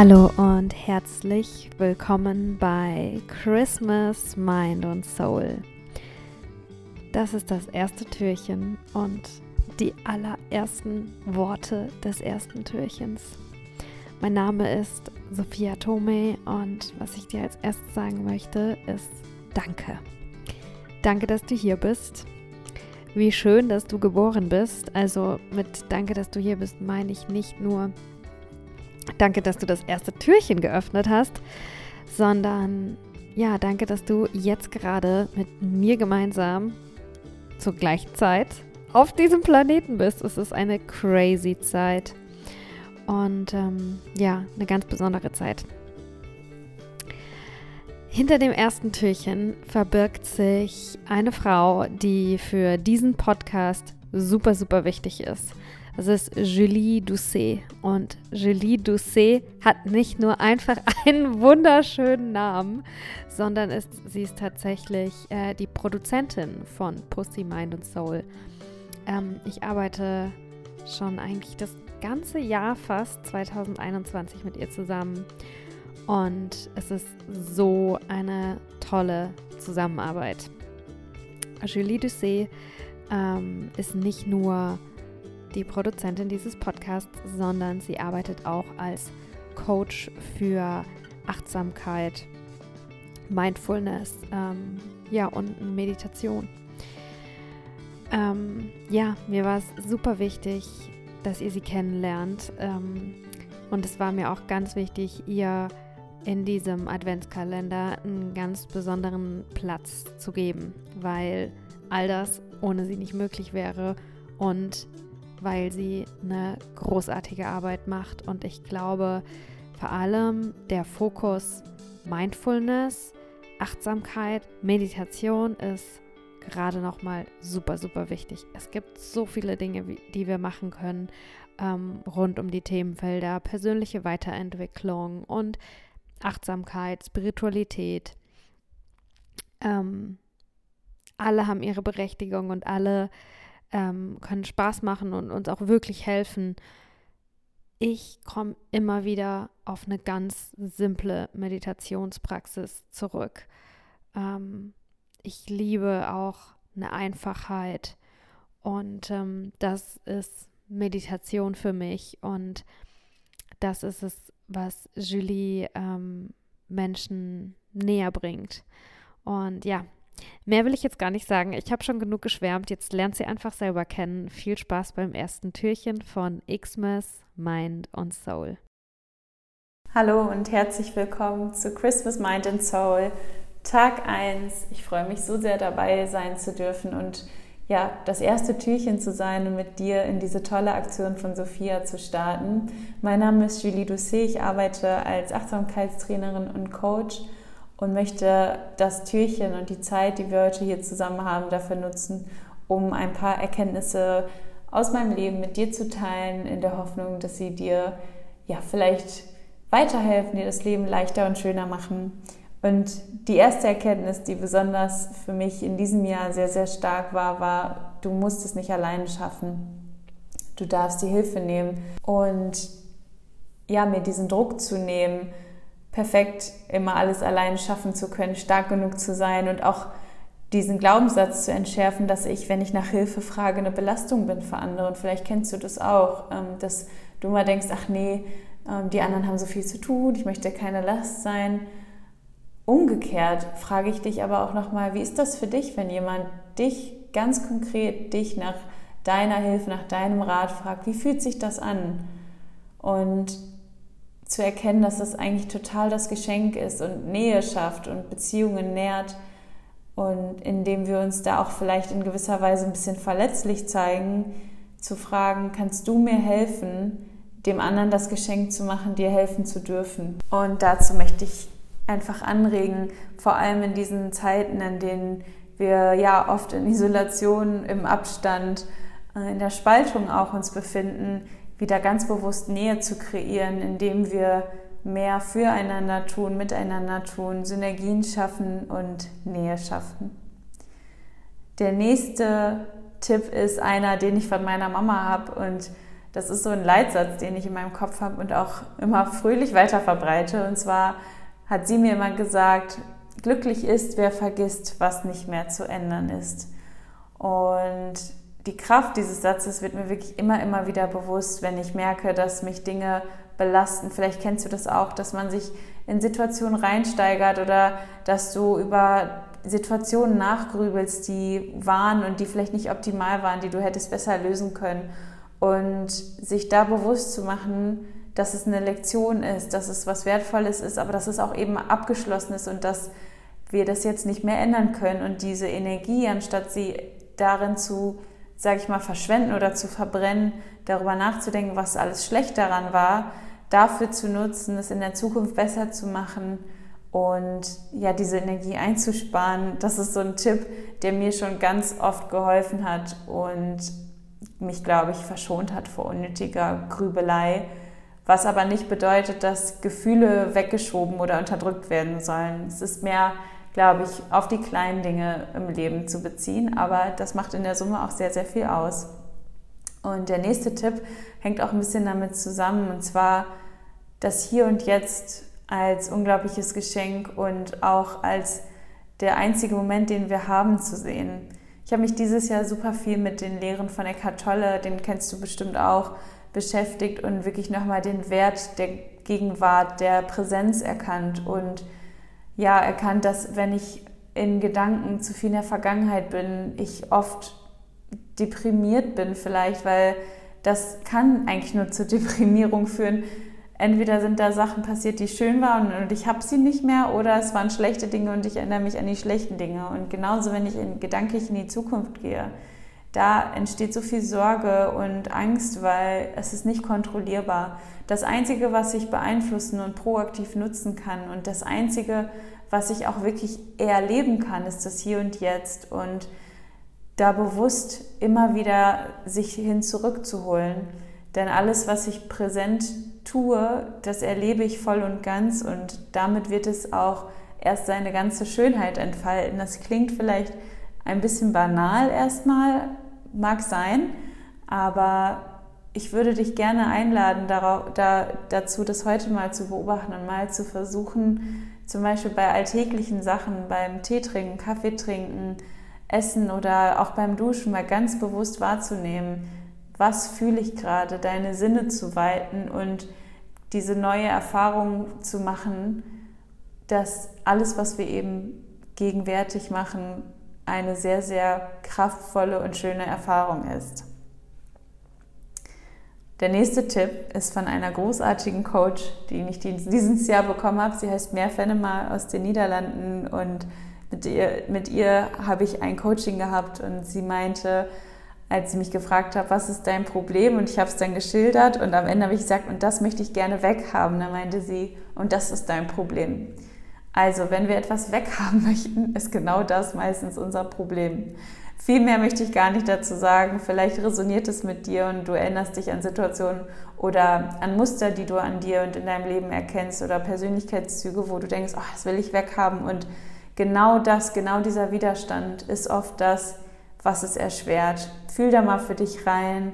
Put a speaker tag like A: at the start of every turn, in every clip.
A: Hallo und herzlich willkommen bei Christmas Mind und Soul. Das ist das erste Türchen und die allerersten Worte des ersten Türchens. Mein Name ist Sophia Tome und was ich dir als erstes sagen möchte, ist Danke. Danke, dass du hier bist. Wie schön, dass du geboren bist. Also mit Danke, dass du hier bist, meine ich nicht nur Danke, dass du das erste Türchen geöffnet hast, sondern ja, danke, dass du jetzt gerade mit mir gemeinsam zur gleichen Zeit auf diesem Planeten bist. Es ist eine crazy Zeit und ähm, ja, eine ganz besondere Zeit. Hinter dem ersten Türchen verbirgt sich eine Frau, die für diesen Podcast super, super wichtig ist. Das ist Julie Doucet. Und Julie Doucet hat nicht nur einfach einen wunderschönen Namen, sondern ist, sie ist tatsächlich äh, die Produzentin von Pussy, Mind und Soul. Ähm, ich arbeite schon eigentlich das ganze Jahr fast 2021 mit ihr zusammen. Und es ist so eine tolle Zusammenarbeit. Julie Doucet ähm, ist nicht nur die Produzentin dieses Podcasts, sondern sie arbeitet auch als Coach für Achtsamkeit, Mindfulness, ähm, ja und Meditation. Ähm, ja, mir war es super wichtig, dass ihr sie kennenlernt. Ähm, und es war mir auch ganz wichtig, ihr in diesem Adventskalender einen ganz besonderen Platz zu geben, weil all das ohne sie nicht möglich wäre. Und weil sie eine großartige Arbeit macht. Und ich glaube, vor allem der Fokus Mindfulness, Achtsamkeit, Meditation ist gerade nochmal super, super wichtig. Es gibt so viele Dinge, die wir machen können ähm, rund um die Themenfelder persönliche Weiterentwicklung und Achtsamkeit, Spiritualität. Ähm, alle haben ihre Berechtigung und alle ähm, können Spaß machen und uns auch wirklich helfen. Ich komme immer wieder auf eine ganz simple Meditationspraxis zurück. Ähm, ich liebe auch eine Einfachheit und ähm, das ist Meditation für mich und das ist es, was Julie ähm, Menschen näher bringt. Und ja, Mehr will ich jetzt gar nicht sagen. Ich habe schon genug geschwärmt. Jetzt lernt sie einfach selber kennen. Viel Spaß beim ersten Türchen von Xmas, Mind und Soul.
B: Hallo und herzlich willkommen zu Christmas, Mind and Soul, Tag 1. Ich freue mich so sehr dabei sein zu dürfen und ja, das erste Türchen zu sein und mit dir in diese tolle Aktion von Sophia zu starten. Mein Name ist Julie Doucet. Ich arbeite als Achtsamkeitstrainerin und Coach und möchte das Türchen und die Zeit, die wir heute hier zusammen haben, dafür nutzen, um ein paar Erkenntnisse aus meinem Leben mit dir zu teilen, in der Hoffnung, dass sie dir ja vielleicht weiterhelfen, dir das Leben leichter und schöner machen. Und die erste Erkenntnis, die besonders für mich in diesem Jahr sehr, sehr stark war, war, du musst es nicht alleine schaffen. Du darfst die Hilfe nehmen und ja, mir diesen Druck zu nehmen, perfekt immer alles allein schaffen zu können, stark genug zu sein und auch diesen Glaubenssatz zu entschärfen, dass ich, wenn ich nach Hilfe frage, eine Belastung bin für andere. Und vielleicht kennst du das auch, ähm, dass du mal denkst, ach nee, ähm, die anderen haben so viel zu tun, ich möchte keine Last sein. Umgekehrt frage ich dich aber auch nochmal, wie ist das für dich, wenn jemand dich ganz konkret, dich nach deiner Hilfe, nach deinem Rat fragt, wie fühlt sich das an? Und zu erkennen, dass es eigentlich total das Geschenk ist und Nähe schafft und Beziehungen nährt und indem wir uns da auch vielleicht in gewisser Weise ein bisschen verletzlich zeigen, zu fragen, kannst du mir helfen, dem anderen das Geschenk zu machen, dir helfen zu dürfen. Und dazu möchte ich einfach anregen, vor allem in diesen Zeiten, in denen wir ja oft in Isolation, im Abstand, äh, in der Spaltung auch uns befinden, wieder ganz bewusst Nähe zu kreieren, indem wir mehr füreinander tun, miteinander tun, Synergien schaffen und Nähe schaffen. Der nächste Tipp ist einer, den ich von meiner Mama habe und das ist so ein Leitsatz, den ich in meinem Kopf habe und auch immer fröhlich weiter verbreite. Und zwar hat sie mir immer gesagt, glücklich ist, wer vergisst, was nicht mehr zu ändern ist. Und die Kraft dieses Satzes wird mir wirklich immer, immer wieder bewusst, wenn ich merke, dass mich Dinge belasten. Vielleicht kennst du das auch, dass man sich in Situationen reinsteigert oder dass du über Situationen nachgrübelst, die waren und die vielleicht nicht optimal waren, die du hättest besser lösen können. Und sich da bewusst zu machen, dass es eine Lektion ist, dass es was Wertvolles ist, aber dass es auch eben abgeschlossen ist und dass wir das jetzt nicht mehr ändern können. Und diese Energie, anstatt sie darin zu, sage ich mal, verschwenden oder zu verbrennen, darüber nachzudenken, was alles schlecht daran war, dafür zu nutzen, es in der Zukunft besser zu machen und ja, diese Energie einzusparen. Das ist so ein Tipp, der mir schon ganz oft geholfen hat und mich, glaube ich, verschont hat vor unnötiger Grübelei. Was aber nicht bedeutet, dass Gefühle weggeschoben oder unterdrückt werden sollen. Es ist mehr, glaube ich, auf die kleinen Dinge im Leben zu beziehen, aber das macht in der Summe auch sehr, sehr viel aus. Und der nächste Tipp hängt auch ein bisschen damit zusammen, und zwar das Hier und Jetzt als unglaubliches Geschenk und auch als der einzige Moment, den wir haben, zu sehen. Ich habe mich dieses Jahr super viel mit den Lehren von Eckhart Tolle, den kennst du bestimmt auch, beschäftigt und wirklich nochmal den Wert der Gegenwart, der Präsenz erkannt und ja, erkannt, dass wenn ich in Gedanken zu viel in der Vergangenheit bin, ich oft deprimiert bin vielleicht, weil das kann eigentlich nur zur Deprimierung führen. Entweder sind da Sachen passiert, die schön waren und ich habe sie nicht mehr, oder es waren schlechte Dinge und ich erinnere mich an die schlechten Dinge. Und genauso, wenn ich in, gedanklich in die Zukunft gehe, da entsteht so viel Sorge und Angst, weil es ist nicht kontrollierbar. Das Einzige, was ich beeinflussen und proaktiv nutzen kann und das Einzige, was ich auch wirklich erleben kann, ist das Hier und Jetzt. Und da bewusst immer wieder sich hin zurückzuholen. Denn alles, was ich präsent tue, das erlebe ich voll und ganz und damit wird es auch erst seine ganze Schönheit entfalten. Das klingt vielleicht ein bisschen banal erstmal, mag sein, aber ich würde dich gerne einladen darauf, da, dazu, das heute mal zu beobachten und mal zu versuchen, zum Beispiel bei alltäglichen Sachen, beim Tee trinken, Kaffee trinken, Essen oder auch beim Duschen mal ganz bewusst wahrzunehmen, was fühle ich gerade, deine Sinne zu weiten und diese neue Erfahrung zu machen, dass alles, was wir eben gegenwärtig machen, eine sehr, sehr kraftvolle und schöne Erfahrung ist. Der nächste Tipp ist von einer großartigen Coach, die ich dieses Jahr bekommen habe. Sie heißt Mer Fennemar aus den Niederlanden und mit ihr, mit ihr habe ich ein Coaching gehabt und sie meinte, als sie mich gefragt hat, was ist dein Problem? Und ich habe es dann geschildert und am Ende habe ich gesagt, und das möchte ich gerne weghaben. Da meinte sie, und das ist dein Problem. Also, wenn wir etwas weghaben möchten, ist genau das meistens unser Problem. Viel mehr möchte ich gar nicht dazu sagen. Vielleicht resoniert es mit dir und du erinnerst dich an Situationen oder an Muster, die du an dir und in deinem Leben erkennst oder Persönlichkeitszüge, wo du denkst, oh, das will ich weghaben und genau das, genau dieser Widerstand ist oft das, was es erschwert. Fühl da mal für dich rein,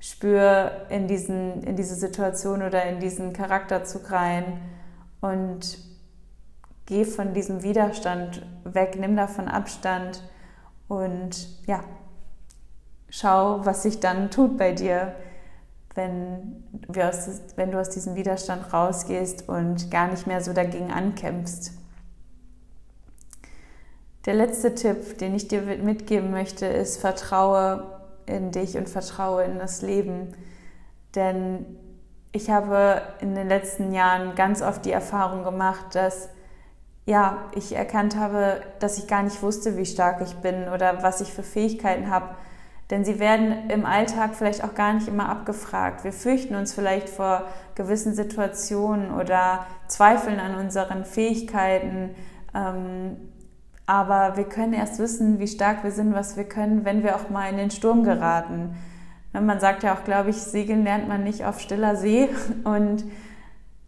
B: spür in, diesen, in diese Situation oder in diesen Charakterzug rein und geh von diesem Widerstand weg, nimm davon Abstand und ja, schau, was sich dann tut bei dir, wenn, wir aus, wenn du aus diesem Widerstand rausgehst und gar nicht mehr so dagegen ankämpfst. Der letzte Tipp, den ich dir mitgeben möchte, ist, vertraue in dich und vertraue in das Leben. Denn ich habe in den letzten Jahren ganz oft die Erfahrung gemacht, dass ja, ich erkannt habe, dass ich gar nicht wusste, wie stark ich bin oder was ich für Fähigkeiten habe. Denn sie werden im Alltag vielleicht auch gar nicht immer abgefragt. Wir fürchten uns vielleicht vor gewissen Situationen oder zweifeln an unseren Fähigkeiten. Ähm, aber wir können erst wissen, wie stark wir sind, was wir können, wenn wir auch mal in den Sturm geraten. Man sagt ja auch, glaube ich, segeln lernt man nicht auf stiller See. Und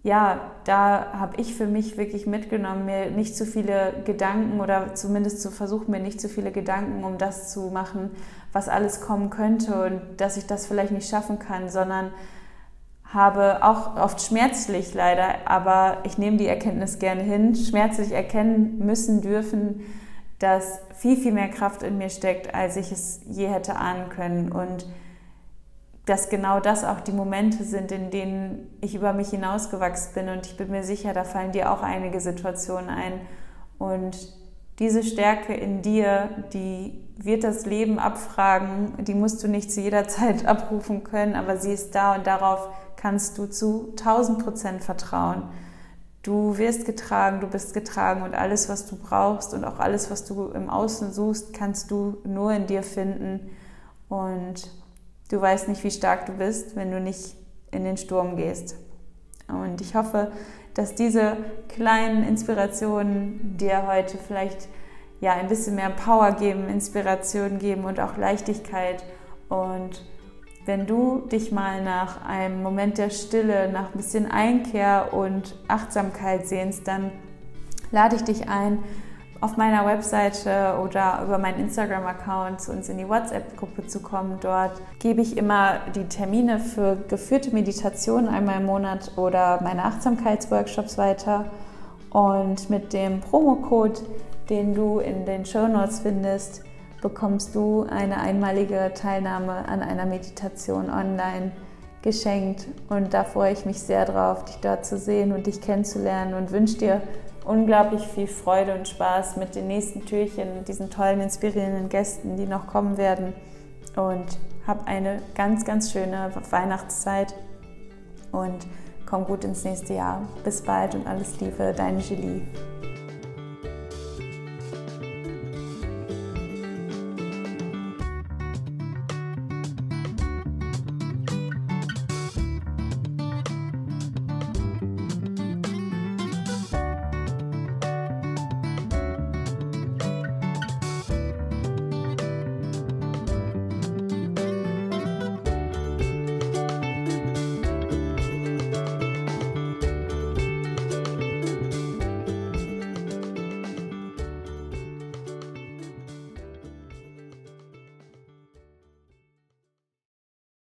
B: ja, da habe ich für mich wirklich mitgenommen, mir nicht zu viele Gedanken oder zumindest zu versuchen, mir nicht zu viele Gedanken um das zu machen, was alles kommen könnte und dass ich das vielleicht nicht schaffen kann, sondern habe auch oft schmerzlich leider, aber ich nehme die Erkenntnis gerne hin, schmerzlich erkennen müssen dürfen, dass viel, viel mehr Kraft in mir steckt, als ich es je hätte ahnen können. Und dass genau das auch die Momente sind, in denen ich über mich hinausgewachsen bin. Und ich bin mir sicher, da fallen dir auch einige Situationen ein. Und diese Stärke in dir, die wird das Leben abfragen, die musst du nicht zu jeder Zeit abrufen können, aber sie ist da und darauf kannst du zu 1000 Prozent vertrauen. Du wirst getragen, du bist getragen und alles, was du brauchst und auch alles, was du im Außen suchst, kannst du nur in dir finden. Und du weißt nicht, wie stark du bist, wenn du nicht in den Sturm gehst. Und ich hoffe, dass diese kleinen Inspirationen dir heute vielleicht ja ein bisschen mehr Power geben, Inspiration geben und auch Leichtigkeit und wenn du dich mal nach einem Moment der Stille, nach ein bisschen Einkehr und Achtsamkeit sehnst, dann lade ich dich ein, auf meiner Webseite oder über meinen Instagram-Account zu uns in die WhatsApp-Gruppe zu kommen. Dort gebe ich immer die Termine für geführte Meditationen einmal im Monat oder meine Achtsamkeitsworkshops weiter. Und mit dem Promocode, den du in den Show Notes findest, bekommst du eine einmalige Teilnahme an einer Meditation online geschenkt. Und da freue ich mich sehr drauf, dich dort zu sehen und dich kennenzulernen und wünsche dir unglaublich viel Freude und Spaß mit den nächsten Türchen, diesen tollen, inspirierenden Gästen, die noch kommen werden. Und hab eine ganz, ganz schöne Weihnachtszeit und komm gut ins nächste Jahr. Bis bald und alles Liebe, deine Julie.